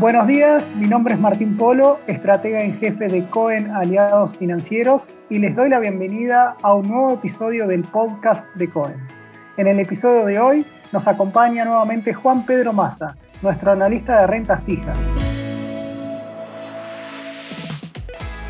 Buenos días, mi nombre es Martín Polo, estratega en jefe de Cohen Aliados Financieros y les doy la bienvenida a un nuevo episodio del podcast de Cohen. En el episodio de hoy nos acompaña nuevamente Juan Pedro Maza, nuestro analista de rentas fijas.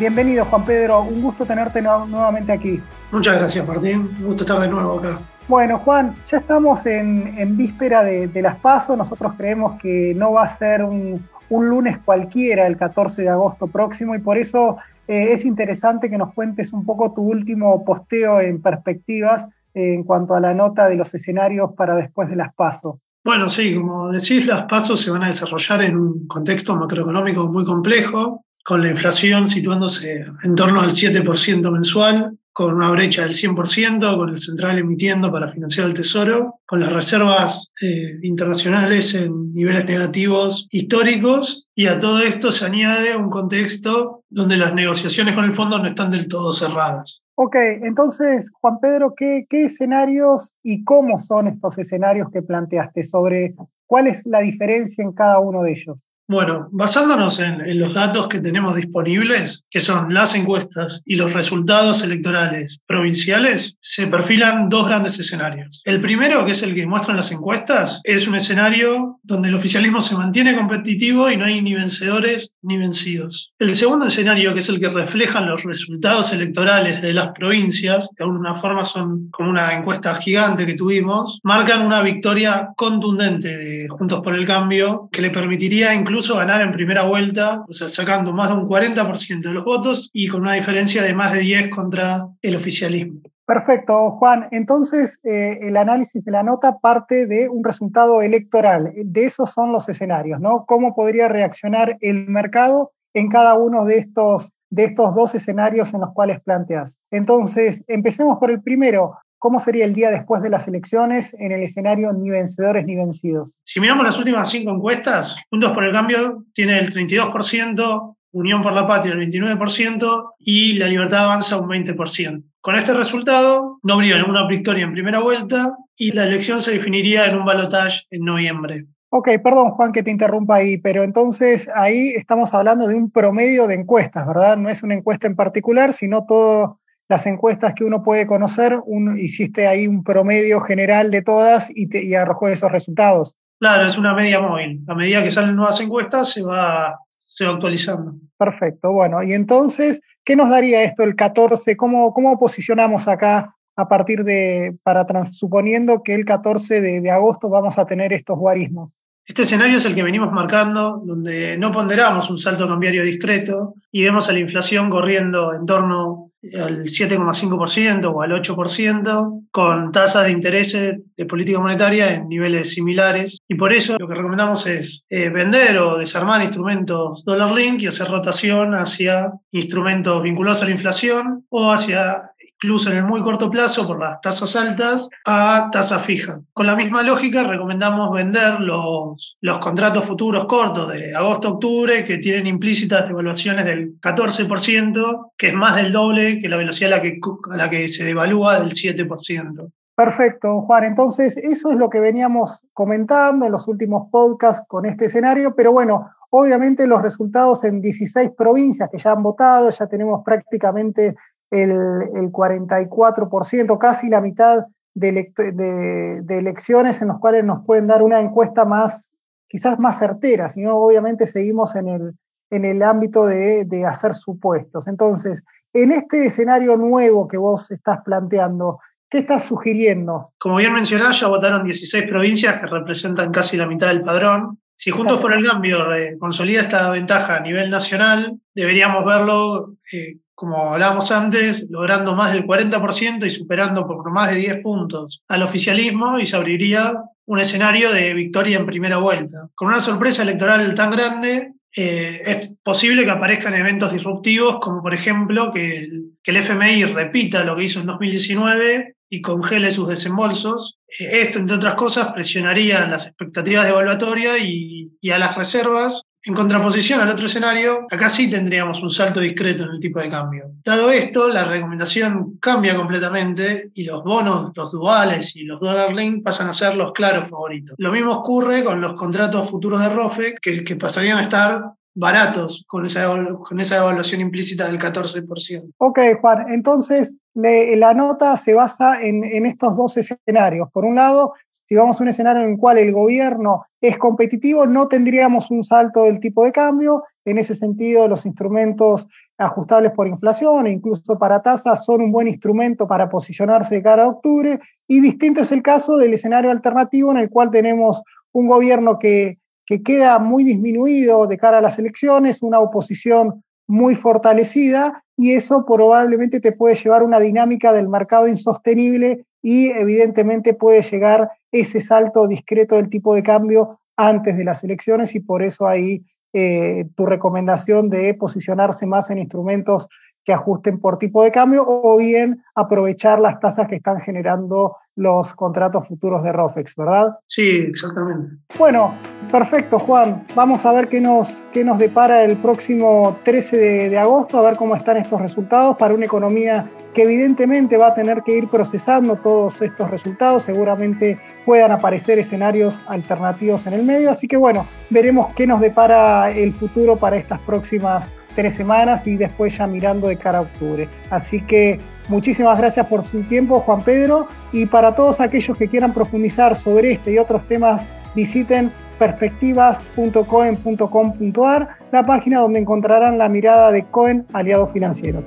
Bienvenido Juan Pedro, un gusto tenerte nuevamente aquí. Muchas gracias Martín, un gusto estar de nuevo acá. Bueno, Juan, ya estamos en, víspera de, las PASO. Nosotros creemos que no va a ser un, lunes cualquiera el 14 de agosto próximo y por eso eh, es interesante que nos cuentes un poco tu último posteo en perspectivas eh, en cuanto a la nota de los escenarios para después de las PASO. Bueno, sí, como decís, las PASO se van a desarrollar en un contexto macroeconómico muy complejo, con la inflación situándose en torno al 7% mensual, con una brecha del 100%, con el central emitiendo para financiar el tesoro, con las reservas eh, internacionales en niveles negativos históricos, y a todo esto se añade un contexto donde las negociaciones con el fondo no están del todo cerradas. Ok, entonces, Juan Pedro, ¿qué, qué escenarios y cómo son estos escenarios que planteaste sobre cuál es la diferencia en cada uno de ellos? Bueno, basándonos en, los datos que tenemos disponibles, que son las encuestas y los resultados electorales provinciales, se perfilan dos grandes escenarios. El primero, que es el que muestran las encuestas, es un escenario donde el oficialismo se mantiene competitivo y no hay ni vencedores ni vencidos. El segundo escenario, que es el que reflejan los resultados electorales de las provincias, que de alguna forma son como una encuesta gigante que tuvimos, marcan una victoria contundente de Juntos por el Cambio que le permitiría incluso incluso ganar en primera vuelta, o sea, sacando más de un 40% de los votos y con una diferencia de más de 10 contra el oficialismo. Perfecto, Juan. Entonces, eh, el análisis de la nota parte de un resultado electoral. De esos son los escenarios, ¿no? ¿Cómo podría reaccionar el mercado en cada uno de estos, de estos dos escenarios en los cuales planteas? Entonces, empecemos por el primero. ¿Cómo sería el día después de las elecciones en el escenario ni vencedores ni vencidos? Si miramos las últimas cinco encuestas, Juntos por el Cambio tiene el 32%, Unión por la Patria el 29% y La Libertad Avanza un 20%. Con este resultado, no habría ninguna victoria en primera vuelta y la elección se definiría en un balotaje en noviembre. Ok, perdón Juan que te interrumpa ahí, pero entonces ahí estamos hablando de un promedio de encuestas, ¿verdad? No es una encuesta en particular, sino todo las encuestas que uno puede conocer, hiciste ahí un promedio general de todas y, te, arrojó esos resultados. Claro, es una media móvil. A medida que salen nuevas encuestas se va, se va actualizando. Perfecto, bueno, y entonces, ¿qué nos daría esto el 14? ¿Cómo, cómo posicionamos acá a partir de, para suponiendo que el 14 de, de agosto vamos a tener estos guarismos? Este escenario es el que venimos marcando, donde no ponderamos un salto cambiario discreto y vemos a la inflación corriendo en torno al 7,5% o al 8%, con tasas de interés de política monetaria en niveles similares. Y por eso lo que recomendamos es eh, vender o desarmar instrumentos dollar link y hacer rotación hacia instrumentos vinculados a la inflación o hacia incluso en el muy corto plazo por las tasas altas, a tasa fija. Con la misma lógica, recomendamos vender los, los contratos futuros cortos de agosto-octubre que tienen implícitas devaluaciones del 14%, que es más del doble que la velocidad a la que, a la que se devalúa del 7%. Perfecto, Juan. Entonces, eso es lo que veníamos comentando en los últimos podcasts con este escenario, pero bueno, obviamente los resultados en 16 provincias que ya han votado, ya tenemos prácticamente el, el 44%, casi la mitad de, elecciones en los cuales nos pueden dar una encuesta más, quizás más certera, sino obviamente seguimos en el, en el ámbito de, de, hacer supuestos. Entonces, en este escenario nuevo que vos estás planteando, ¿qué estás sugiriendo? Como bien mencionás, ya votaron 16 provincias que representan casi la mitad del padrón. Si Juntos por el Cambio consolida esta ventaja a nivel nacional, deberíamos verlo eh, como hablábamos antes, logrando más del 40% y superando por más de 10 puntos al oficialismo y se abriría un escenario de victoria en primera vuelta. Con una sorpresa electoral tan grande, eh, es posible que aparezcan eventos disruptivos, como por ejemplo que el, que el FMI repita lo que hizo en 2019 y congele sus desembolsos. Eh, esto, entre otras cosas, presionaría las expectativas de evaluatoria y, y a las reservas En contraposición al otro escenario, acá sí tendríamos un salto discreto en el tipo de cambio. Dado esto, la recomendación cambia completamente y los bonos, los duales y los dollar link pasan a ser los claros favoritos. Lo mismo ocurre con los contratos futuros de ROFE, que, que pasarían a estar baratos con esa, con esa evaluación implícita del 14%. Ok, Juan, entonces la nota se basa en, en, estos dos escenarios. Por un lado, si vamos a un escenario en el cual el gobierno es competitivo, no tendríamos un salto del tipo de cambio. En ese sentido, los instrumentos ajustables por inflación e incluso para tasas son un buen instrumento para posicionarse de cara a octubre. Y distinto es el caso del escenario alternativo en el cual tenemos un gobierno que que queda muy disminuido de cara a las elecciones, una oposición muy fortalecida y eso probablemente te puede llevar a una dinámica del mercado insostenible y evidentemente puede llegar ese salto discreto del tipo de cambio antes de las elecciones y por eso ahí eh, tu recomendación de posicionarse más en instrumentos que ajusten por tipo de cambio o bien aprovechar las tasas que están generando los contratos futuros de ROFEX, ¿verdad? Sí, exactamente. Bueno, perfecto, Juan. Vamos a ver qué nos, qué nos depara el próximo 13 de, de agosto, a ver cómo están estos resultados para una economía que evidentemente va a tener que ir procesando todos estos resultados, seguramente puedan aparecer escenarios alternativos en el medio, así que bueno, veremos qué nos depara el futuro para estas próximas tres semanas y después ya mirando de cara a octubre. Así que muchísimas gracias por su tiempo, Juan Pedro, y para todos aquellos que quieran profundizar sobre este y otros temas, visiten perspectivas.coen.com.ar, la página donde encontrarán la mirada de Cohen Aliados Financieros.